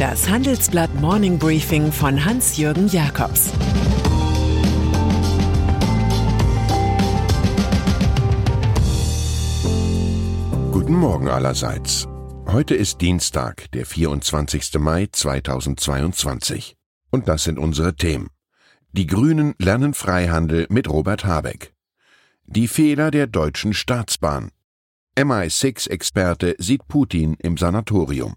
Das Handelsblatt Morning Briefing von Hans-Jürgen Jakobs Guten Morgen allerseits. Heute ist Dienstag, der 24. Mai 2022. Und das sind unsere Themen. Die Grünen lernen Freihandel mit Robert Habeck. Die Fehler der Deutschen Staatsbahn. MI6-Experte sieht Putin im Sanatorium.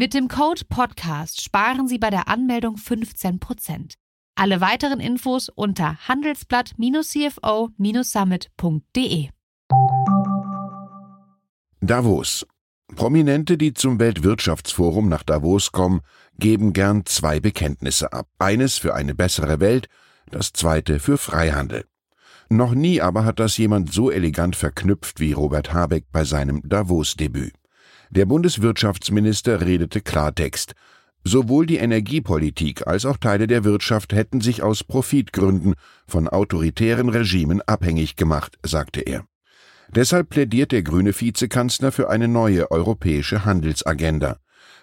Mit dem Code Podcast sparen Sie bei der Anmeldung 15%. Alle weiteren Infos unter handelsblatt-cfo-summit.de. Davos. Prominente, die zum Weltwirtschaftsforum nach Davos kommen, geben gern zwei Bekenntnisse ab. Eines für eine bessere Welt, das zweite für Freihandel. Noch nie aber hat das jemand so elegant verknüpft wie Robert Habeck bei seinem Davos-Debüt. Der Bundeswirtschaftsminister redete Klartext. Sowohl die Energiepolitik als auch Teile der Wirtschaft hätten sich aus Profitgründen von autoritären Regimen abhängig gemacht, sagte er. Deshalb plädiert der grüne Vizekanzler für eine neue europäische Handelsagenda.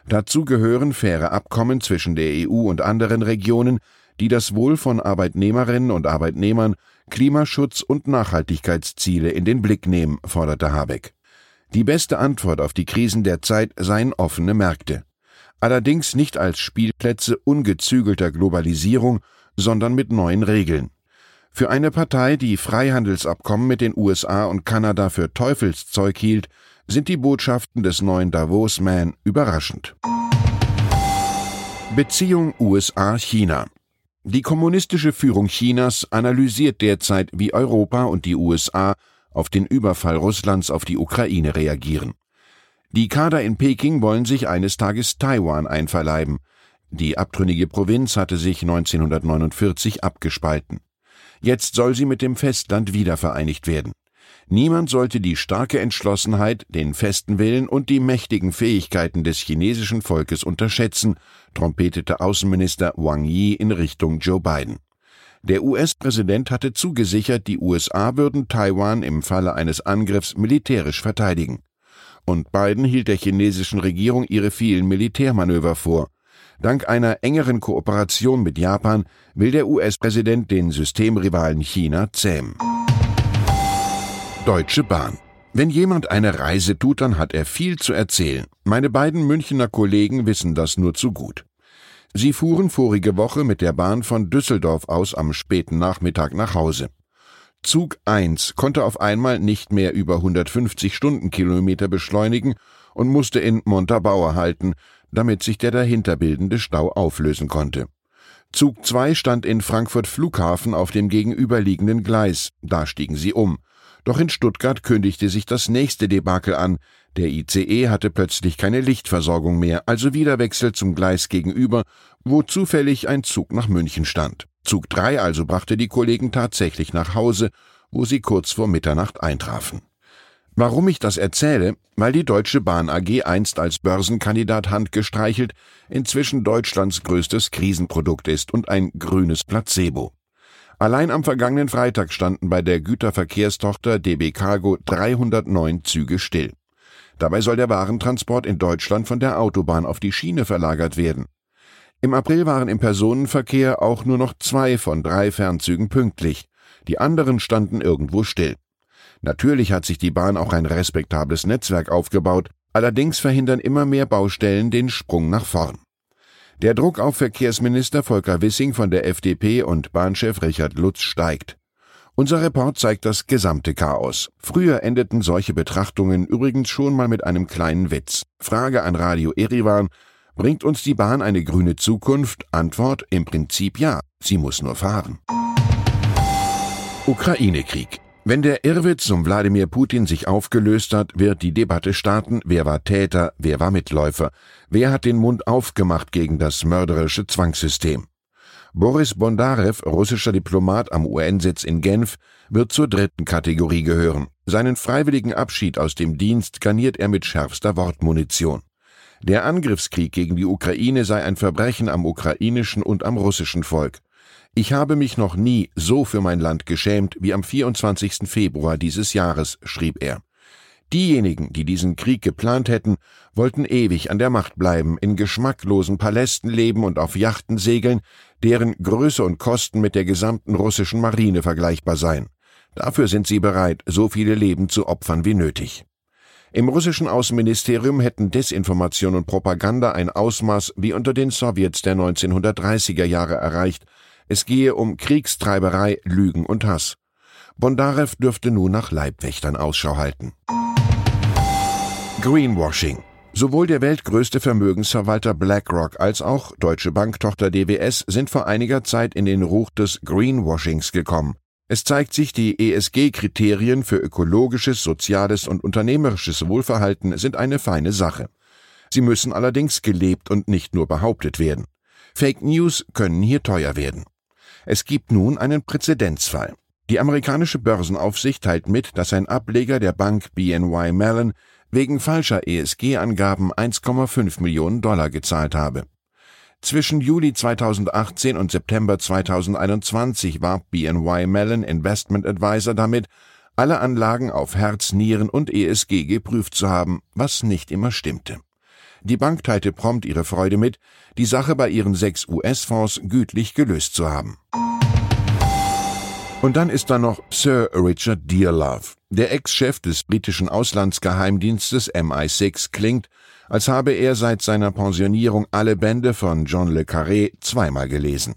Dazu gehören faire Abkommen zwischen der EU und anderen Regionen, die das Wohl von Arbeitnehmerinnen und Arbeitnehmern, Klimaschutz und Nachhaltigkeitsziele in den Blick nehmen, forderte Habeck. Die beste Antwort auf die Krisen der Zeit seien offene Märkte. Allerdings nicht als Spielplätze ungezügelter Globalisierung, sondern mit neuen Regeln. Für eine Partei, die Freihandelsabkommen mit den USA und Kanada für Teufelszeug hielt, sind die Botschaften des neuen Davos-Man überraschend. Beziehung USA-China Die kommunistische Führung Chinas analysiert derzeit, wie Europa und die USA auf den Überfall Russlands auf die Ukraine reagieren. Die Kader in Peking wollen sich eines Tages Taiwan einverleiben. Die abtrünnige Provinz hatte sich 1949 abgespalten. Jetzt soll sie mit dem Festland wiedervereinigt werden. Niemand sollte die starke Entschlossenheit, den festen Willen und die mächtigen Fähigkeiten des chinesischen Volkes unterschätzen, trompetete Außenminister Wang Yi in Richtung Joe Biden. Der US-Präsident hatte zugesichert, die USA würden Taiwan im Falle eines Angriffs militärisch verteidigen. Und Biden hielt der chinesischen Regierung ihre vielen Militärmanöver vor. Dank einer engeren Kooperation mit Japan will der US-Präsident den Systemrivalen China zähmen. Deutsche Bahn. Wenn jemand eine Reise tut, dann hat er viel zu erzählen. Meine beiden Münchner Kollegen wissen das nur zu gut. Sie fuhren vorige Woche mit der Bahn von Düsseldorf aus am späten Nachmittag nach Hause. Zug 1 konnte auf einmal nicht mehr über 150 Stundenkilometer beschleunigen und musste in Montabaur halten, damit sich der dahinterbildende Stau auflösen konnte. Zug 2 stand in Frankfurt Flughafen auf dem gegenüberliegenden Gleis, da stiegen sie um. Doch in Stuttgart kündigte sich das nächste Debakel an. Der ICE hatte plötzlich keine Lichtversorgung mehr, also wieder Wechsel zum Gleis gegenüber, wo zufällig ein Zug nach München stand. Zug 3 also brachte die Kollegen tatsächlich nach Hause, wo sie kurz vor Mitternacht eintrafen. Warum ich das erzähle? Weil die Deutsche Bahn AG einst als Börsenkandidat handgestreichelt inzwischen Deutschlands größtes Krisenprodukt ist und ein grünes Placebo. Allein am vergangenen Freitag standen bei der Güterverkehrstochter DB Cargo 309 Züge still. Dabei soll der Warentransport in Deutschland von der Autobahn auf die Schiene verlagert werden. Im April waren im Personenverkehr auch nur noch zwei von drei Fernzügen pünktlich. Die anderen standen irgendwo still. Natürlich hat sich die Bahn auch ein respektables Netzwerk aufgebaut, allerdings verhindern immer mehr Baustellen den Sprung nach vorn. Der Druck auf Verkehrsminister Volker Wissing von der FDP und Bahnchef Richard Lutz steigt. Unser Report zeigt das gesamte Chaos. Früher endeten solche Betrachtungen übrigens schon mal mit einem kleinen Witz. Frage an Radio Erivan. Bringt uns die Bahn eine grüne Zukunft? Antwort im Prinzip ja. Sie muss nur fahren. Ukraine-Krieg. Wenn der Irrwitz um Wladimir Putin sich aufgelöst hat, wird die Debatte starten, wer war Täter, wer war Mitläufer, wer hat den Mund aufgemacht gegen das mörderische Zwangssystem. Boris Bondarev, russischer Diplomat am UN-Sitz in Genf, wird zur dritten Kategorie gehören. Seinen freiwilligen Abschied aus dem Dienst garniert er mit schärfster Wortmunition. Der Angriffskrieg gegen die Ukraine sei ein Verbrechen am ukrainischen und am russischen Volk. Ich habe mich noch nie so für mein Land geschämt wie am 24. Februar dieses Jahres, schrieb er. Diejenigen, die diesen Krieg geplant hätten, wollten ewig an der Macht bleiben, in geschmacklosen Palästen leben und auf Yachten segeln, deren Größe und Kosten mit der gesamten russischen Marine vergleichbar seien. Dafür sind sie bereit, so viele Leben zu opfern wie nötig. Im russischen Außenministerium hätten Desinformation und Propaganda ein Ausmaß wie unter den Sowjets der 1930er Jahre erreicht, es gehe um Kriegstreiberei, Lügen und Hass. Bondarev dürfte nun nach Leibwächtern Ausschau halten. Greenwashing. Sowohl der weltgrößte Vermögensverwalter BlackRock als auch Deutsche Banktochter DWS sind vor einiger Zeit in den Ruch des Greenwashings gekommen. Es zeigt sich, die ESG-Kriterien für ökologisches, soziales und unternehmerisches Wohlverhalten sind eine feine Sache. Sie müssen allerdings gelebt und nicht nur behauptet werden. Fake News können hier teuer werden. Es gibt nun einen Präzedenzfall. Die amerikanische Börsenaufsicht teilt mit, dass ein Ableger der Bank BNY Mellon wegen falscher ESG-Angaben 1,5 Millionen Dollar gezahlt habe. Zwischen Juli 2018 und September 2021 warb BNY Mellon Investment Advisor damit, alle Anlagen auf Herz, Nieren und ESG geprüft zu haben, was nicht immer stimmte. Die Bank teilte prompt ihre Freude mit, die Sache bei ihren sechs US-Fonds gütlich gelöst zu haben. Und dann ist da noch Sir Richard Dearlove. Der Ex-Chef des britischen Auslandsgeheimdienstes MI6 klingt, als habe er seit seiner Pensionierung alle Bände von John le Carré zweimal gelesen.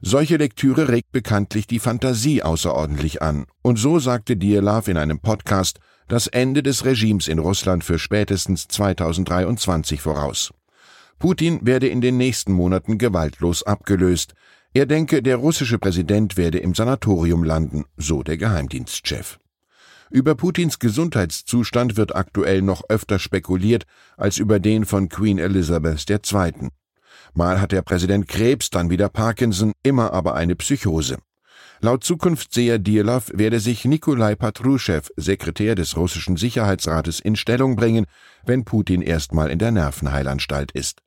Solche Lektüre regt bekanntlich die Fantasie außerordentlich an, und so sagte Dearlove in einem Podcast das Ende des Regimes in Russland für spätestens 2023 voraus. Putin werde in den nächsten Monaten gewaltlos abgelöst. Er denke, der russische Präsident werde im Sanatorium landen, so der Geheimdienstchef. Über Putins Gesundheitszustand wird aktuell noch öfter spekuliert als über den von Queen Elizabeth II. Mal hat der Präsident Krebs, dann wieder Parkinson, immer aber eine Psychose. Laut Zukunftsseher Dirlov werde sich Nikolai Patruschew, Sekretär des russischen Sicherheitsrates, in Stellung bringen, wenn Putin erstmal in der Nervenheilanstalt ist.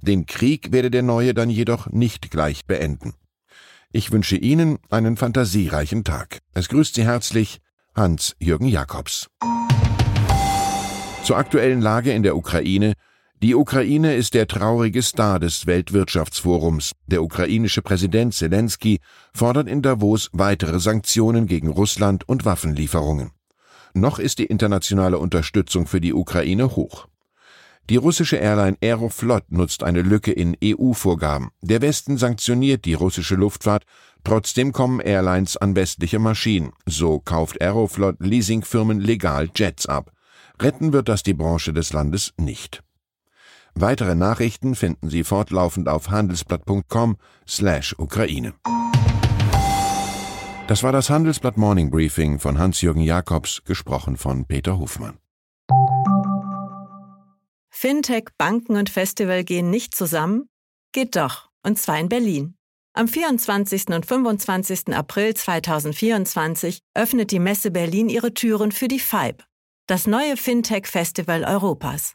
Den Krieg werde der Neue dann jedoch nicht gleich beenden. Ich wünsche Ihnen einen fantasiereichen Tag. Es grüßt Sie herzlich Hans-Jürgen Jakobs. Zur aktuellen Lage in der Ukraine die Ukraine ist der traurige Star des Weltwirtschaftsforums. Der ukrainische Präsident Zelensky fordert in Davos weitere Sanktionen gegen Russland und Waffenlieferungen. Noch ist die internationale Unterstützung für die Ukraine hoch. Die russische Airline Aeroflot nutzt eine Lücke in EU-Vorgaben. Der Westen sanktioniert die russische Luftfahrt, trotzdem kommen Airlines an westliche Maschinen. So kauft Aeroflot Leasingfirmen legal Jets ab. Retten wird das die Branche des Landes nicht. Weitere Nachrichten finden Sie fortlaufend auf handelsblatt.com slash Ukraine. Das war das Handelsblatt Morning Briefing von Hans-Jürgen Jakobs, gesprochen von Peter Hofmann. Fintech, Banken und Festival gehen nicht zusammen? Geht doch, und zwar in Berlin. Am 24. und 25. April 2024 öffnet die Messe Berlin ihre Türen für die FIBE, das neue Fintech-Festival Europas.